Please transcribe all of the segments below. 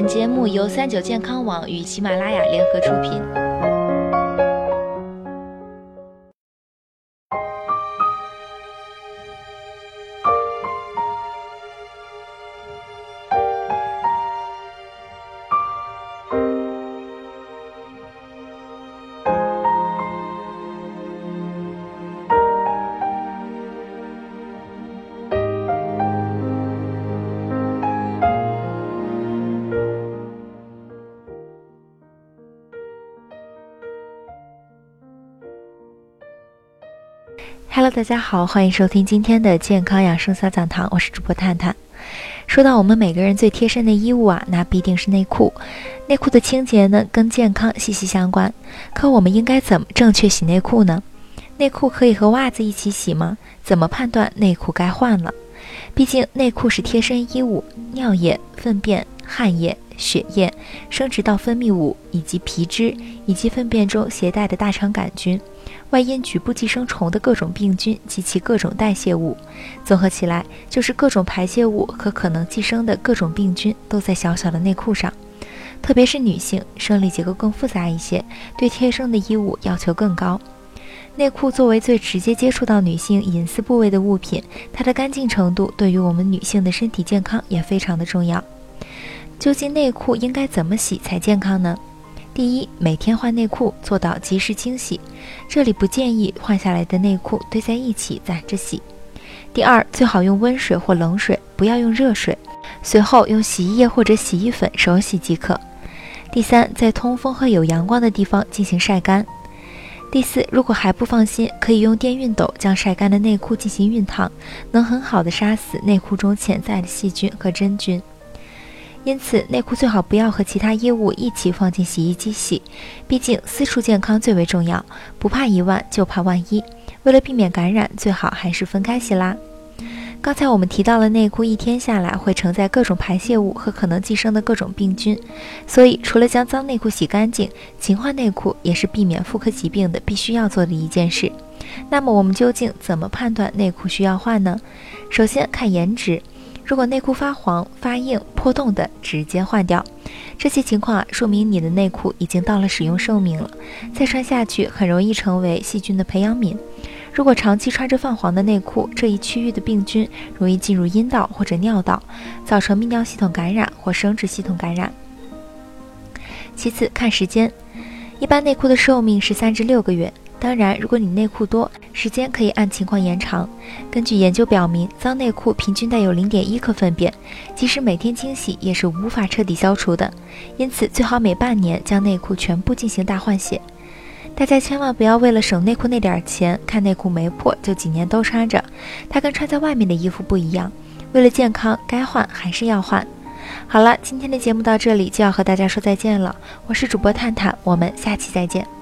本节目由三九健康网与喜马拉雅联合出品。Hello，大家好，欢迎收听今天的健康养生小讲堂，我是主播探探。说到我们每个人最贴身的衣物啊，那必定是内裤。内裤的清洁呢，跟健康息息相关。可我们应该怎么正确洗内裤呢？内裤可以和袜子一起洗吗？怎么判断内裤该换了？毕竟内裤是贴身衣物，尿液、粪便、汗液。血液、生殖道分泌物以及皮脂，以及粪便中携带的大肠杆菌、外阴局部寄生虫的各种病菌及其各种代谢物，综合起来就是各种排泄物和可能寄生的各种病菌都在小小的内裤上。特别是女性，生理结构更复杂一些，对贴身的衣物要求更高。内裤作为最直接接触到女性隐私部位的物品，它的干净程度对于我们女性的身体健康也非常的重要。究竟内裤应该怎么洗才健康呢？第一，每天换内裤，做到及时清洗。这里不建议换下来的内裤堆在一起攒着洗。第二，最好用温水或冷水，不要用热水。随后用洗衣液或者洗衣粉手洗即可。第三，在通风和有阳光的地方进行晒干。第四，如果还不放心，可以用电熨斗将晒干的内裤进行熨烫，能很好的杀死内裤中潜在的细菌和真菌。因此，内裤最好不要和其他衣物一起放进洗衣机洗，毕竟私处健康最为重要，不怕一万就怕万一。为了避免感染，最好还是分开洗啦。刚才我们提到了内裤一天下来会承载各种排泄物和可能寄生的各种病菌，所以除了将脏内裤洗干净，勤换内裤也是避免妇科疾病的必须要做的一件事。那么我们究竟怎么判断内裤需要换呢？首先看颜值。如果内裤发黄、发硬、破洞的，直接换掉。这些情况啊，说明你的内裤已经到了使用寿命了，再穿下去很容易成为细菌的培养皿。如果长期穿着泛黄的内裤，这一区域的病菌容易进入阴道或者尿道，造成泌尿系统感染或生殖系统感染。其次看时间，一般内裤的寿命是三至六个月。当然，如果你内裤多，时间可以按情况延长。根据研究表明，脏内裤平均带有零点一克粪便，即使每天清洗也是无法彻底消除的。因此，最好每半年将内裤全部进行大换血。大家千万不要为了省内裤那点钱，看内裤没破就几年都穿着。它跟穿在外面的衣服不一样，为了健康，该换还是要换。好了，今天的节目到这里就要和大家说再见了。我是主播探探，我们下期再见。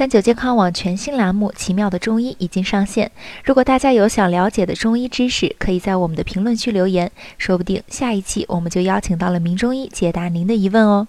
三九健康网全新栏目《奇妙的中医》已经上线。如果大家有想了解的中医知识，可以在我们的评论区留言，说不定下一期我们就邀请到了名中医解答您的疑问哦。